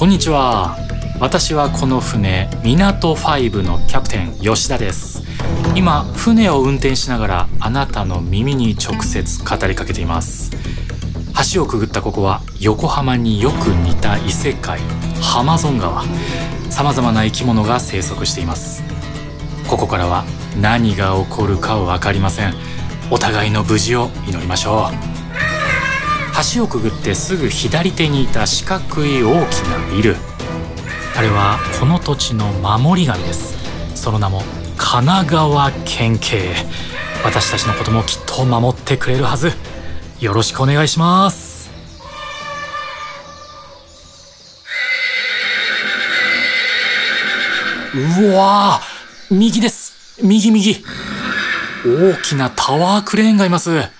こんにちは。私はこの船港5のキャプテン吉田です。今船を運転しながらあなたの耳に直接語りかけています。橋をくぐったここは横浜によく似た異世界ハマゾン川。さまざまな生き物が生息しています。ここからは何が起こるか分かりません。お互いの無事を祈りましょう。橋をくぐってすぐ左手にいた四角い大きなビル。あれはこの土地の守り神です。その名も神奈川県警。私たちのこともきっと守ってくれるはず。よろしくお願いします。うわ右です。右右。大きなタワークレーンがいます。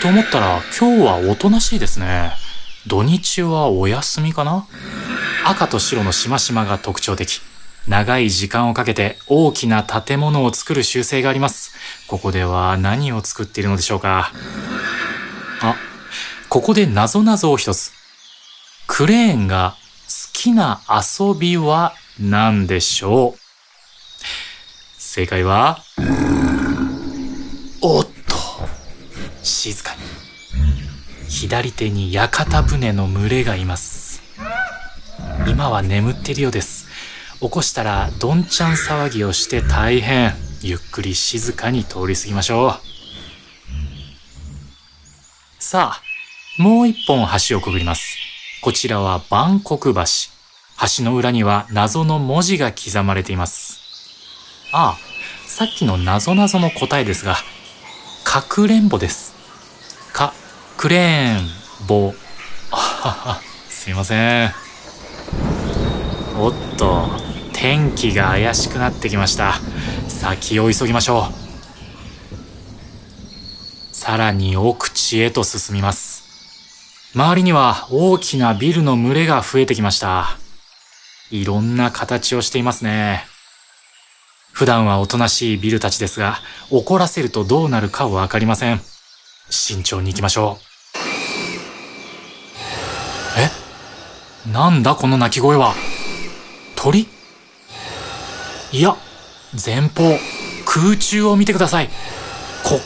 と思ったら今日はおとなしいですね。土日はお休みかな？赤と白のしましまが特徴的。長い時間をかけて大きな建物を作る習性があります。ここでは何を作っているのでしょうか？あ、ここで謎々を一つ。クレーンが好きな遊びは何でしょう？正解は、おっ静かに。左手に屋形船の群れがいます。今は眠っているようです。起こしたらどんちゃん騒ぎをして大変。ゆっくり静かに通り過ぎましょう。さあもう一本橋をくぐります。こちらは万国橋。橋の裏には謎の文字が刻まれています。ああさっきの謎々の答えですがかくれんぼですか、クレーン、棒。すいません。おっと、天気が怪しくなってきました。先を急ぎましょう。さらに奥地へと進みます。周りには大きなビルの群れが増えてきました。いろんな形をしていますね。普段はおとなしいビルたちですが、怒らせるとどうなるかわかりません。慎重に行きましょう。え？なんだこの鳴き声は？鳥？いや、前方、空中を見てください。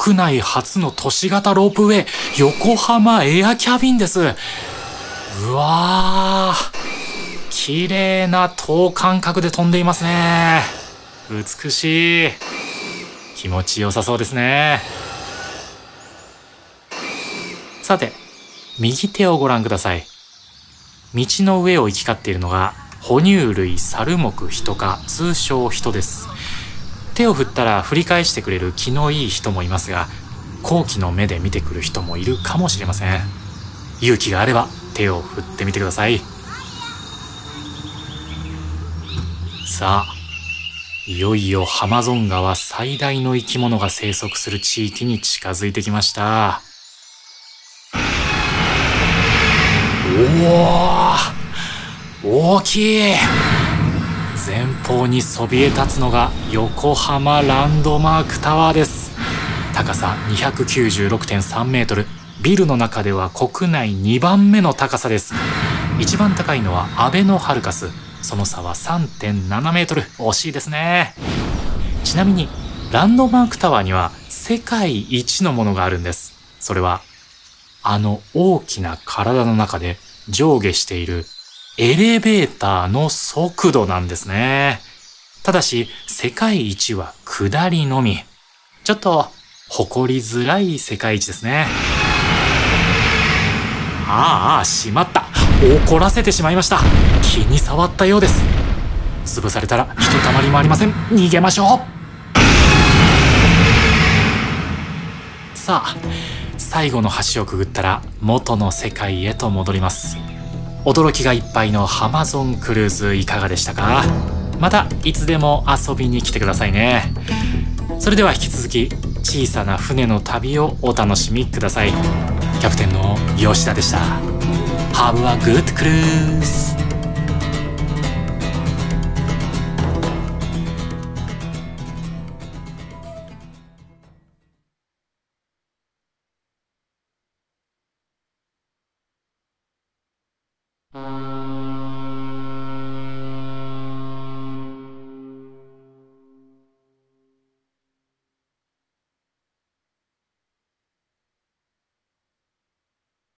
国内初の都市型ロープウェイ、横浜エアキャビンです。うわー、綺麗な等間隔で飛んでいますね。美しい。気持ちよさそうですね。さて、右手をご覧ください。道の上を行き交っているのが、哺乳類猿目人科、通称人です。手を振ったら振り返してくれる気のいい人もいますが、好奇の目で見てくる人もいるかもしれません。勇気があれば手を振ってみてください。さあ、いよいよハマゾン川最大の生き物が生息する地域に近づいてきました。おお大きい。前方にそびえ立つのが横浜ランドマークタワーです。高さ296.3メートル。ビルの中では国内2番目の高さです。一番高いのはアベノハルカス。その差は3.7メートル惜しいですねちなみにランドマークタワーには世界一のものがあるんですそれはあの大きな体の中で上下しているエレベーターの速度なんですね。ただし、世界一は下りのみ。ちょっと、誇りづらい世界一ですね。ああ、しまった。怒らせてしまいました。気に触ったようです。潰されたらひとたまりもありません。逃げましょうさあ、最後の橋をくぐったら元の世界へと戻ります驚きがいっぱいのハマゾンクルーズいかがでしたか？またいつでも遊びに来てくださいねそれでは引き続き小さな船の旅をお楽しみくださいキャプテンの吉田でした Have a good cruise! Música